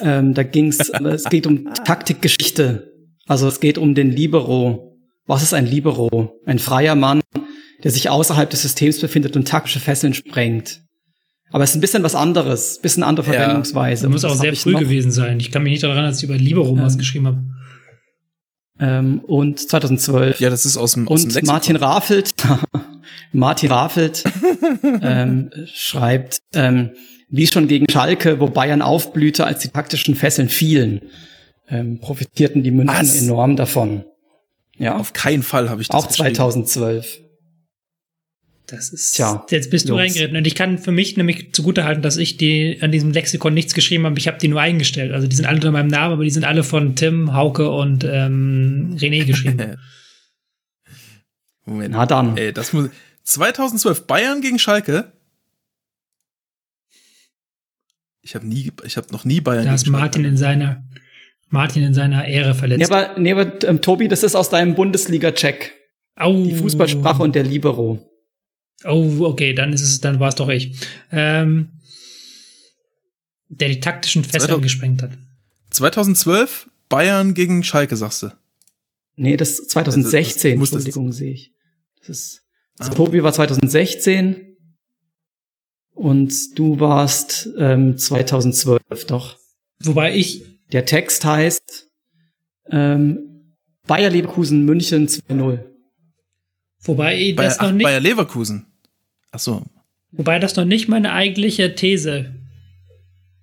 ähm, da ging's, es geht um Taktikgeschichte. Also es geht um den Libero. Was ist ein Libero? Ein freier Mann, der sich außerhalb des Systems befindet und taktische Fesseln sprengt. Aber es ist ein bisschen was anderes, bisschen andere Verwendungsweise. Ja, muss auch sehr früh gewesen sein. Ich kann mich nicht daran erinnern, dass ich über Libero ähm, was geschrieben habe. Ähm, und 2012. Ja, das ist aus dem, aus und dem Martin Raffelt, [laughs] Martin Raffelt [laughs] ähm, schreibt, ähm, wie schon gegen Schalke, wo Bayern aufblühte, als die taktischen Fesseln fielen, ähm, profitierten die München Was? enorm davon. Ja. Auf keinen Fall habe ich das Auch 2012. Das ist. Tja, jetzt bist du reingeritten. Und ich kann für mich nämlich zugutehalten, dass ich die an diesem Lexikon nichts geschrieben habe. Ich habe die nur eingestellt. Also die sind alle unter meinem Namen, aber die sind alle von Tim, Hauke und ähm, René geschrieben. [laughs] Moment. Na dann. Ey, das muss. 2012 Bayern gegen Schalke. Ich habe nie, ich habe noch nie Bayern. Da ist Martin in seiner Martin in seiner Ehre verletzt. Nee, aber, nee, aber ähm, Tobi, das ist aus deinem Bundesliga-Check. Die Fußballsprache und der Libero. Oh, okay, dann ist es, dann war es doch ich. Ähm, der die taktischen Fesseln gesprengt hat. 2012 Bayern gegen Schalke, sagst du? Nee, das 2016, also, das Entschuldigung, sehe ich. Das ist, also ah. Tobi war 2016 und du warst ähm, 2012, doch. Wobei ich. Der Text heißt ähm, Bayer Leverkusen München 2-0. Wobei das Bayer, noch nicht. Bayer Leverkusen. Ach so. Wobei das noch nicht meine eigentliche These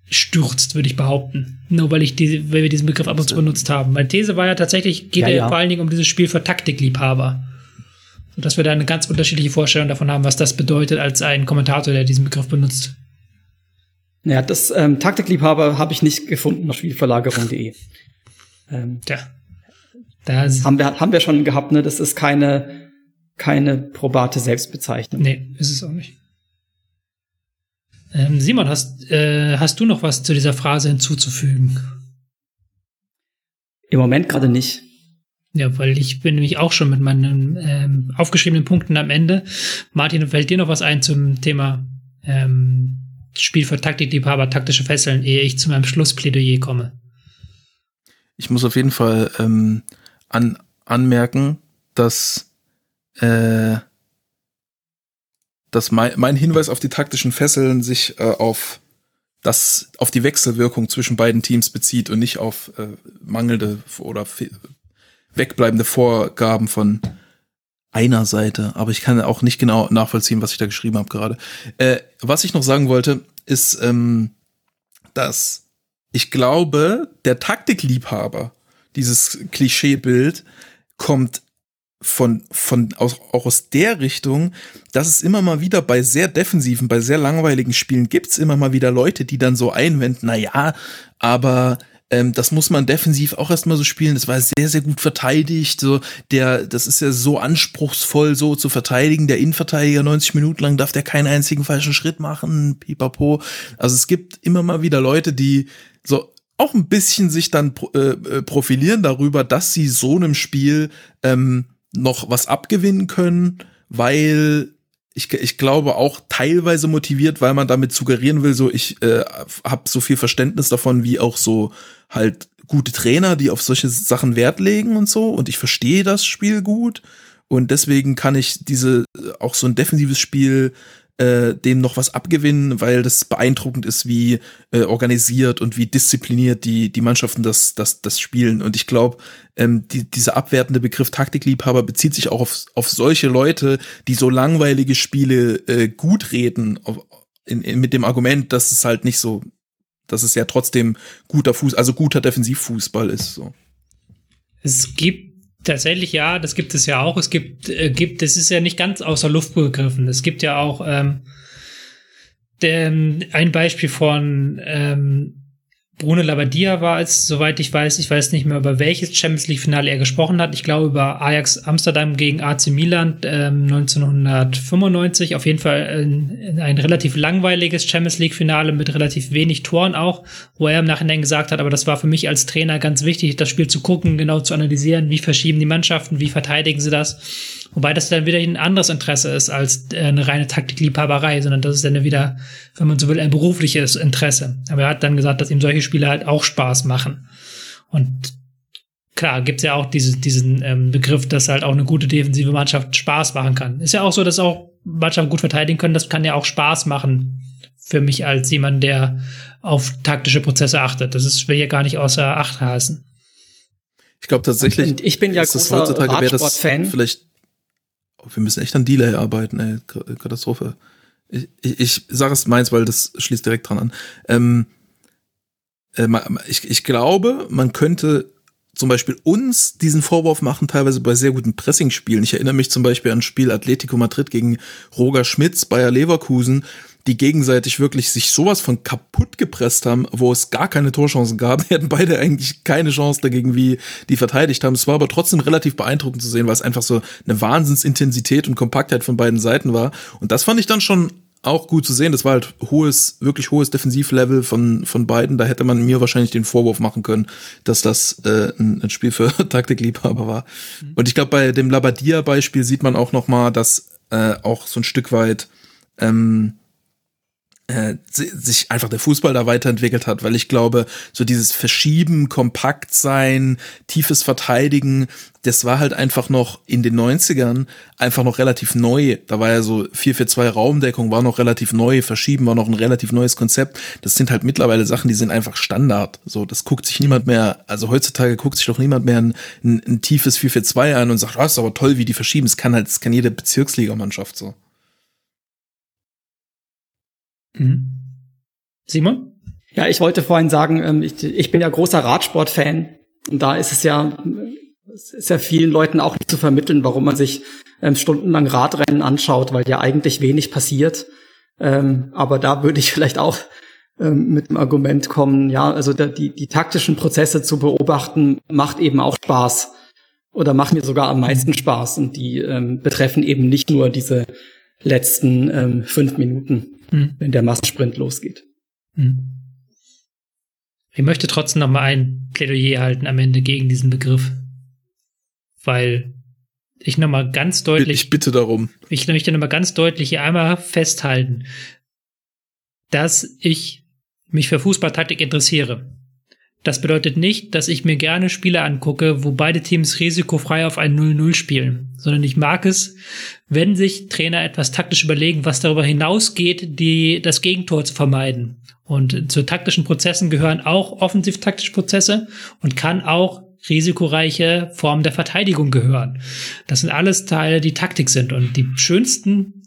stürzt, würde ich behaupten. Nur weil ich die, weil wir diesen Begriff ab und zu benutzt haben. Meine These war ja tatsächlich, geht ja, ja. vor allen Dingen um dieses Spiel für Taktikliebhaber. Sodass wir da eine ganz unterschiedliche Vorstellung davon haben, was das bedeutet als ein Kommentator, der diesen Begriff benutzt. Ja, das ähm, Taktikliebhaber habe ich nicht gefunden auf Spielverlagerung.de. ähm, Tja. Da haben wir, haben wir schon gehabt, ne? Das ist keine keine probate Selbstbezeichnung. Nee, ist es auch nicht. Ähm, Simon, hast, äh, hast du noch was zu dieser Phrase hinzuzufügen? Im Moment gerade nicht. Ja, weil ich bin nämlich auch schon mit meinen ähm, aufgeschriebenen Punkten am Ende. Martin, fällt dir noch was ein zum Thema ähm, Spiel für Taktikliebhaber, taktische Fesseln, ehe ich zu meinem Schlussplädoyer komme? Ich muss auf jeden Fall ähm, an, anmerken, dass, äh, dass mein, mein Hinweis auf die taktischen Fesseln sich äh, auf das auf die Wechselwirkung zwischen beiden Teams bezieht und nicht auf äh, mangelnde oder wegbleibende Vorgaben von einer Seite. Aber ich kann auch nicht genau nachvollziehen, was ich da geschrieben habe gerade. Äh, was ich noch sagen wollte, ist, ähm, dass ich glaube, der Taktikliebhaber, dieses Klischeebild, kommt von, von aus, auch aus der Richtung, dass es immer mal wieder bei sehr defensiven, bei sehr langweiligen Spielen gibt's immer mal wieder Leute, die dann so einwenden, na ja, aber ähm, das muss man defensiv auch erstmal so spielen. Das war sehr, sehr gut verteidigt. So, der, das ist ja so anspruchsvoll, so zu verteidigen. Der Innenverteidiger 90 Minuten lang darf der keinen einzigen falschen Schritt machen. Pipapo. Also es gibt immer mal wieder Leute, die so auch ein bisschen sich dann äh, äh, profilieren darüber, dass sie so einem Spiel ähm, noch was abgewinnen können, weil ich, ich glaube auch teilweise motiviert, weil man damit suggerieren will, so ich äh, habe so viel Verständnis davon, wie auch so halt gute Trainer, die auf solche Sachen Wert legen und so. Und ich verstehe das Spiel gut. Und deswegen kann ich diese auch so ein defensives Spiel äh, dem noch was abgewinnen, weil das beeindruckend ist, wie äh, organisiert und wie diszipliniert die, die Mannschaften das, das, das spielen. Und ich glaube, ähm, die, dieser abwertende Begriff Taktikliebhaber bezieht sich auch auf, auf solche Leute, die so langweilige Spiele äh, gut reden, auf, in, in, mit dem Argument, dass es halt nicht so, dass es ja trotzdem guter Fuß, also guter Defensivfußball ist. So. Es gibt Tatsächlich ja, das gibt es ja auch. Es gibt, äh, gibt, das ist ja nicht ganz außer Luft begriffen. Es gibt ja auch ähm, den, ein Beispiel von ähm, Bruno Labbadia war es, soweit ich weiß, ich weiß nicht mehr, über welches Champions League-Finale er gesprochen hat. Ich glaube über Ajax Amsterdam gegen AC Milan ähm, 1995. Auf jeden Fall ein, ein relativ langweiliges Champions League-Finale mit relativ wenig Toren auch, wo er im Nachhinein gesagt hat, aber das war für mich als Trainer ganz wichtig, das Spiel zu gucken, genau zu analysieren, wie verschieben die Mannschaften, wie verteidigen sie das Wobei das dann wieder ein anderes Interesse ist als äh, eine reine Taktikliebhaberei, sondern das ist dann wieder, wenn man so will, ein berufliches Interesse. Aber er hat dann gesagt, dass ihm solche Spiele halt auch Spaß machen. Und klar, gibt's ja auch diese, diesen ähm, Begriff, dass halt auch eine gute defensive Mannschaft Spaß machen kann. Ist ja auch so, dass auch Mannschaften gut verteidigen können. Das kann ja auch Spaß machen für mich als jemand, der auf taktische Prozesse achtet. Das ist will hier gar nicht außer Acht heißen. Ich glaube tatsächlich. Und ich bin ja großer Radsport-Fan. Vielleicht Oh, wir müssen echt an Delay arbeiten, ey. Katastrophe. Ich, ich, ich sage es meins, weil das schließt direkt dran an. Ähm, äh, ich, ich glaube, man könnte zum Beispiel uns diesen Vorwurf machen, teilweise bei sehr guten Pressing-Spielen. Ich erinnere mich zum Beispiel an ein Spiel Atletico Madrid gegen Roger Schmitz, Bayer Leverkusen, die gegenseitig wirklich sich sowas von kaputt gepresst haben, wo es gar keine Torchancen gab. Die hatten beide eigentlich keine Chance dagegen, wie die verteidigt haben. Es war aber trotzdem relativ beeindruckend zu sehen, weil es einfach so eine Wahnsinnsintensität und Kompaktheit von beiden Seiten war. Und das fand ich dann schon auch gut zu sehen. Das war halt hohes, wirklich hohes Defensivlevel von, von beiden. Da hätte man mir wahrscheinlich den Vorwurf machen können, dass das äh, ein, ein Spiel für [laughs] Taktikliebhaber war. Mhm. Und ich glaube, bei dem Labadia-Beispiel sieht man auch noch mal, dass äh, auch so ein Stück weit ähm, äh, sich einfach der Fußball da weiterentwickelt hat, weil ich glaube, so dieses Verschieben, kompakt sein, tiefes Verteidigen, das war halt einfach noch in den 90ern einfach noch relativ neu. Da war ja so 4-4-2 Raumdeckung war noch relativ neu, Verschieben war noch ein relativ neues Konzept. Das sind halt mittlerweile Sachen, die sind einfach Standard. So, das guckt sich niemand mehr, also heutzutage guckt sich doch niemand mehr ein, ein, ein tiefes 4-4-2 an und sagt, ah, ist aber toll, wie die verschieben. Es kann halt, es kann jede Bezirksligamannschaft so. Mhm. Simon? Ja, ich wollte vorhin sagen, ähm, ich, ich bin ja großer Radsport-Fan und da ist es ja, es ist ja vielen Leuten auch nicht zu vermitteln, warum man sich ähm, stundenlang Radrennen anschaut, weil ja eigentlich wenig passiert. Ähm, aber da würde ich [laughs] vielleicht auch mit dem Argument kommen, ja, also die, die taktischen Prozesse zu beobachten, macht eben auch Spaß. oder machen mir sogar am meisten Spaß und die ähm, betreffen eben nicht nur diese letzten ähm, fünf Minuten, Mhm. wenn der Massensprint losgeht. Hm. Ich möchte trotzdem noch mal ein Plädoyer halten am Ende gegen diesen Begriff, weil ich noch mal ganz deutlich Ich bitte darum. ich möchte noch mal ganz deutlich hier einmal festhalten, dass ich mich für Fußballtaktik interessiere. Das bedeutet nicht, dass ich mir gerne Spiele angucke, wo beide Teams risikofrei auf ein 0-0 spielen, sondern ich mag es, wenn sich Trainer etwas taktisch überlegen, was darüber hinausgeht, die, das Gegentor zu vermeiden. Und zu taktischen Prozessen gehören auch offensiv-taktische Prozesse und kann auch risikoreiche Formen der Verteidigung gehören. Das sind alles Teile, die Taktik sind. Und die schönsten,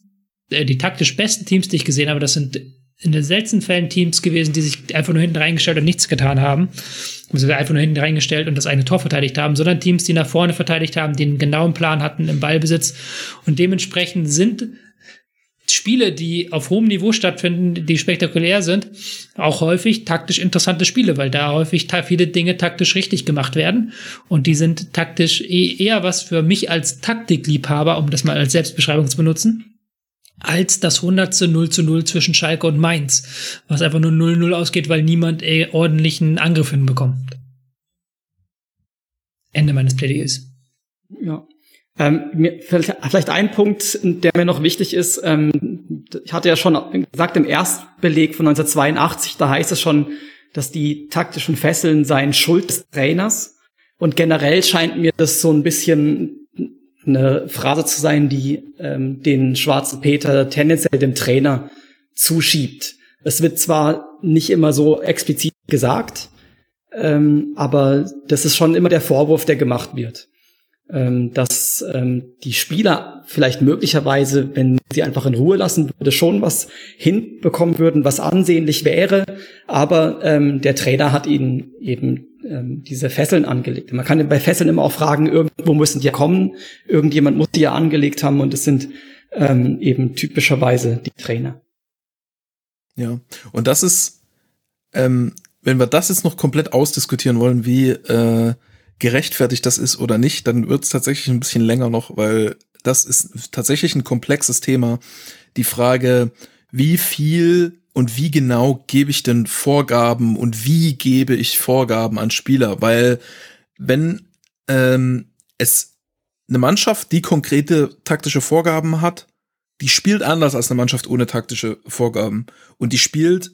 äh, die taktisch besten Teams, die ich gesehen habe, das sind in den seltensten Fällen Teams gewesen, die sich einfach nur hinten reingestellt und nichts getan haben. Also einfach nur hinten reingestellt und das eine Tor verteidigt haben, sondern Teams, die nach vorne verteidigt haben, die einen genauen Plan hatten im Ballbesitz. Und dementsprechend sind Spiele, die auf hohem Niveau stattfinden, die spektakulär sind, auch häufig taktisch interessante Spiele, weil da häufig viele Dinge taktisch richtig gemacht werden. Und die sind taktisch eh- eher was für mich als Taktikliebhaber, um das mal als Selbstbeschreibung zu benutzen, als das hundertste 0 zu 0 zwischen Schalke und Mainz, was einfach nur 0-0 ausgeht, weil niemand eh ordentlichen Angriff hinbekommt. Ende meines Plädoyers. Ja. Ähm, mir, vielleicht, vielleicht ein Punkt, der mir noch wichtig ist. Ähm, ich hatte ja schon gesagt, im Erstbeleg von 1982, da heißt es schon, dass die taktischen Fesseln seien Schuld des Trainers. Und generell scheint mir das so ein bisschen eine Phrase zu sein, die ähm, den schwarzen Peter tendenziell dem Trainer zuschiebt. Es wird zwar nicht immer so explizit gesagt, ähm, aber das ist schon immer der Vorwurf, der gemacht wird ähm, dass ähm, die Spieler vielleicht möglicherweise, wenn sie einfach in Ruhe lassen würde, schon was hinbekommen würden, was ansehnlich wäre, aber ähm, der Trainer hat ihnen eben ähm, diese Fesseln angelegt. Man kann bei Fesseln immer auch fragen, irgendwo müssen die ja kommen, irgendjemand muss die ja angelegt haben und es sind ähm, eben typischerweise die Trainer. Ja, und das ist, ähm, wenn wir das jetzt noch komplett ausdiskutieren wollen, wie äh, gerechtfertigt das ist oder nicht, dann wird es tatsächlich ein bisschen länger noch, weil das ist tatsächlich ein komplexes Thema. Die Frage, wie viel und wie genau gebe ich denn Vorgaben und wie gebe ich Vorgaben an Spieler? Weil wenn ähm, es eine Mannschaft, die konkrete taktische Vorgaben hat, die spielt anders als eine Mannschaft ohne taktische Vorgaben. Und die spielt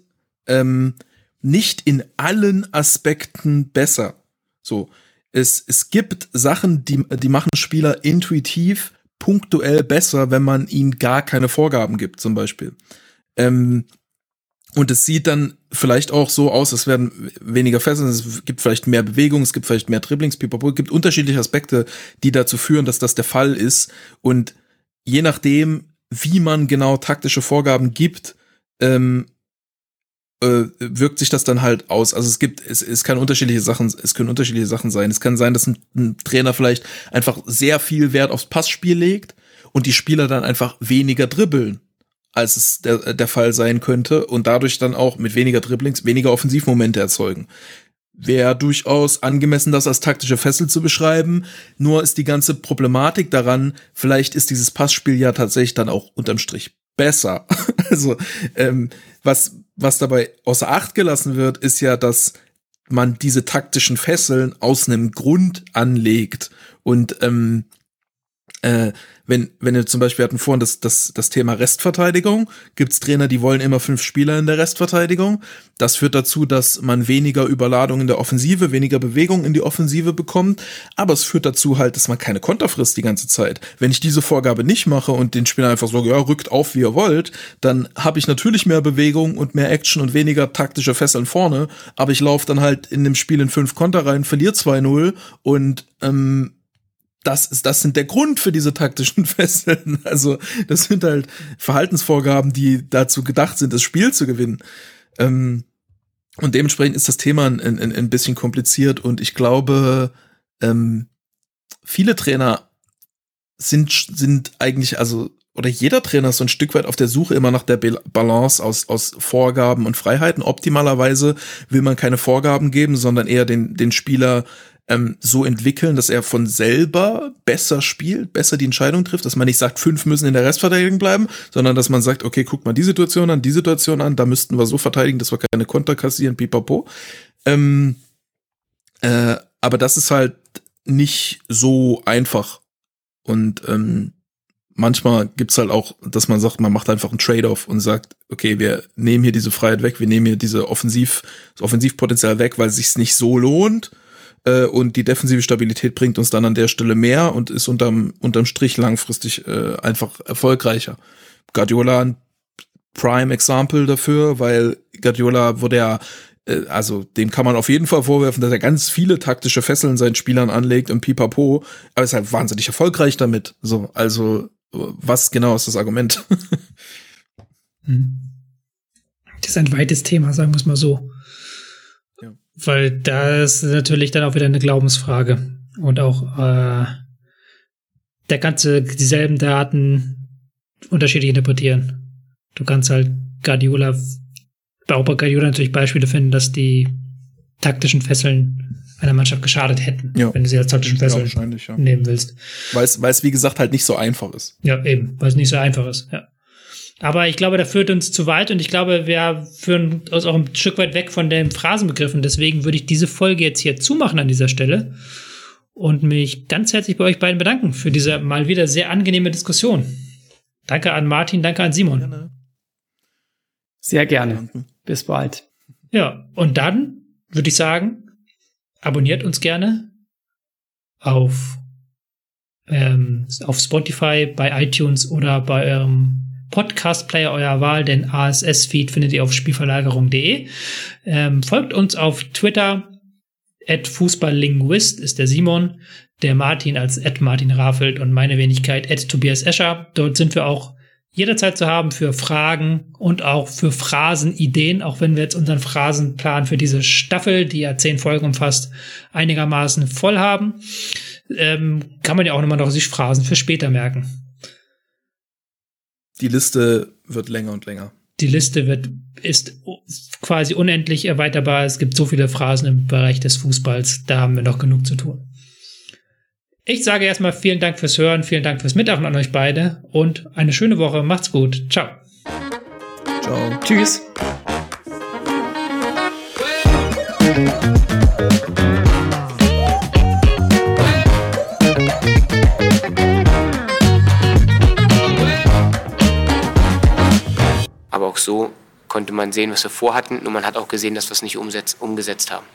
ähm, nicht in allen Aspekten besser. So, es, es gibt Sachen, die, die machen Spieler intuitiv, punktuell besser, wenn man ihnen gar keine Vorgaben gibt, zum Beispiel. Ähm, und es sieht dann vielleicht auch so aus, es werden weniger Fesseln, es gibt vielleicht mehr Bewegung, es gibt vielleicht mehr Dribblings, pipapo, es gibt unterschiedliche Aspekte, die dazu führen, dass das der Fall ist. Und je nachdem, wie man genau taktische Vorgaben gibt, ähm, äh, wirkt sich das dann halt aus. Also es gibt, es, es kann unterschiedliche Sachen, es können unterschiedliche Sachen sein. Es kann sein, dass ein, ein Trainer vielleicht einfach sehr viel Wert aufs Passspiel legt und die Spieler dann einfach weniger dribbeln, als es der, der Fall sein könnte und dadurch dann auch mit weniger Dribblings weniger Offensivmomente erzeugen. Wäre durchaus angemessen, das als taktische Fessel zu beschreiben. Nur ist die ganze Problematik daran, vielleicht ist dieses Passspiel ja tatsächlich dann auch unterm Strich besser. [laughs] also, ähm, was, was dabei außer Acht gelassen wird, ist ja, dass man diese taktischen Fesseln aus einem Grund anlegt. Und ähm, äh, wenn, wenn wir zum Beispiel hatten vorhin das, das, das Thema Restverteidigung, gibt's Trainer, die wollen immer fünf Spieler in der Restverteidigung. Das führt dazu, dass man weniger Überladung in der Offensive, weniger Bewegung in die Offensive bekommt. Aber es führt dazu halt, dass man keine Konter frisst die ganze Zeit. Wenn ich diese Vorgabe nicht mache und den Spieler einfach so, ja, rückt auf, wie ihr wollt, dann habe ich natürlich mehr Bewegung und mehr Action und weniger taktische Fesseln vorne. Aber ich laufe dann halt in dem Spiel in fünf Konter rein, verliere 2-0 und ähm, das ist, das sind der Grund für diese taktischen [laughs] Fesseln. Also, das sind halt Verhaltensvorgaben, die dazu gedacht sind, das Spiel zu gewinnen. Ähm, und dementsprechend ist das Thema ein, ein, ein bisschen kompliziert und ich glaube, ähm, viele Trainer sind, sind eigentlich, also, oder jeder Trainer ist so ein Stück weit auf der Suche immer nach der Balance aus, aus Vorgaben und Freiheiten. Optimalerweise will man keine Vorgaben geben, sondern eher den, den Spieler ähm, so entwickeln, dass er von selber besser spielt, besser die Entscheidung trifft, dass man nicht sagt, fünf müssen in der Restverteidigung bleiben, sondern dass man sagt, okay, guck mal die Situation an, die Situation an, da müssten wir so verteidigen, dass wir keine Konter kassieren, pipapo. Ähm, äh, aber das ist halt nicht so einfach. Und ähm, manchmal gibt's halt auch, dass man sagt, man macht einfach einen Trade-off und sagt, okay, wir nehmen hier diese Freiheit weg, wir nehmen hier diese Offensiv, das Offensivpotenzial weg, weil es sich nicht so lohnt. Äh, und die defensive Stabilität bringt uns dann an der Stelle mehr und ist unterm, unterm Strich langfristig äh, einfach erfolgreicher. Guardiola ein Prime Example dafür, weil Guardiola wurde ja äh, also dem kann man auf jeden Fall vorwerfen, dass er ganz viele taktische Fesseln seinen Spielern anlegt und pipapo, aber ist halt wahnsinnig erfolgreich damit. So, also was genau ist das Argument? [laughs] Das ist ein weites Thema, sagen wir es mal so. Ja. Weil da ist natürlich dann auch wieder eine Glaubensfrage. Und auch äh, der ganze, dieselben Daten unterschiedlich interpretieren. Du kannst halt Guardiola, auch bei Guardiola natürlich Beispiele finden, dass die taktischen Fesseln einer Mannschaft geschadet hätten, Ja. wenn du sie als taktischen Ja, Fesseln wahrscheinlich, ja. nehmen willst. Weil es, weil es, wie gesagt, halt nicht so einfach ist. Ja, eben, weil es nicht so einfach ist, ja. Aber ich glaube, der führt uns zu weit und ich glaube, wir führen uns auch ein Stück weit weg von den Phrasenbegriffen. Deswegen würde ich diese Folge jetzt hier zumachen an dieser Stelle und mich ganz herzlich bei euch beiden bedanken für diese mal wieder sehr angenehme Diskussion. Danke an Martin, danke an Simon. Sehr gerne. Bis bald. Ja, und dann würde ich sagen, abonniert uns gerne auf, ähm, auf Spotify, bei iTunes oder bei eurem Podcast-Player eurer Wahl, den ASS-Feed findet ihr auf spielverlagerung.de. Ähm, folgt uns auf Twitter, at Fußballlinguist ist der Simon, der Martin als at Martin Raffelt und meine Wenigkeit at Tobias Escher. Dort sind wir auch jederzeit zu haben für Fragen und auch für Phrasenideen, auch wenn wir jetzt unseren Phrasenplan für diese Staffel, die ja zehn Folgen umfasst, einigermaßen voll haben, ähm, kann man ja auch nochmal noch sich Phrasen für später merken. Die Liste wird länger und länger. Die Liste wird, ist quasi unendlich erweiterbar. Es gibt so viele Phrasen im Bereich des Fußballs, da haben wir noch genug zu tun. Ich sage erstmal vielen Dank fürs Hören, vielen Dank fürs Mitmachen an euch beide und eine schöne Woche. Macht's gut. Ciao. Ciao. Tschüss. So konnte man sehen, was wir vorhatten, nur man hat auch gesehen, dass wir es nicht umgesetzt haben.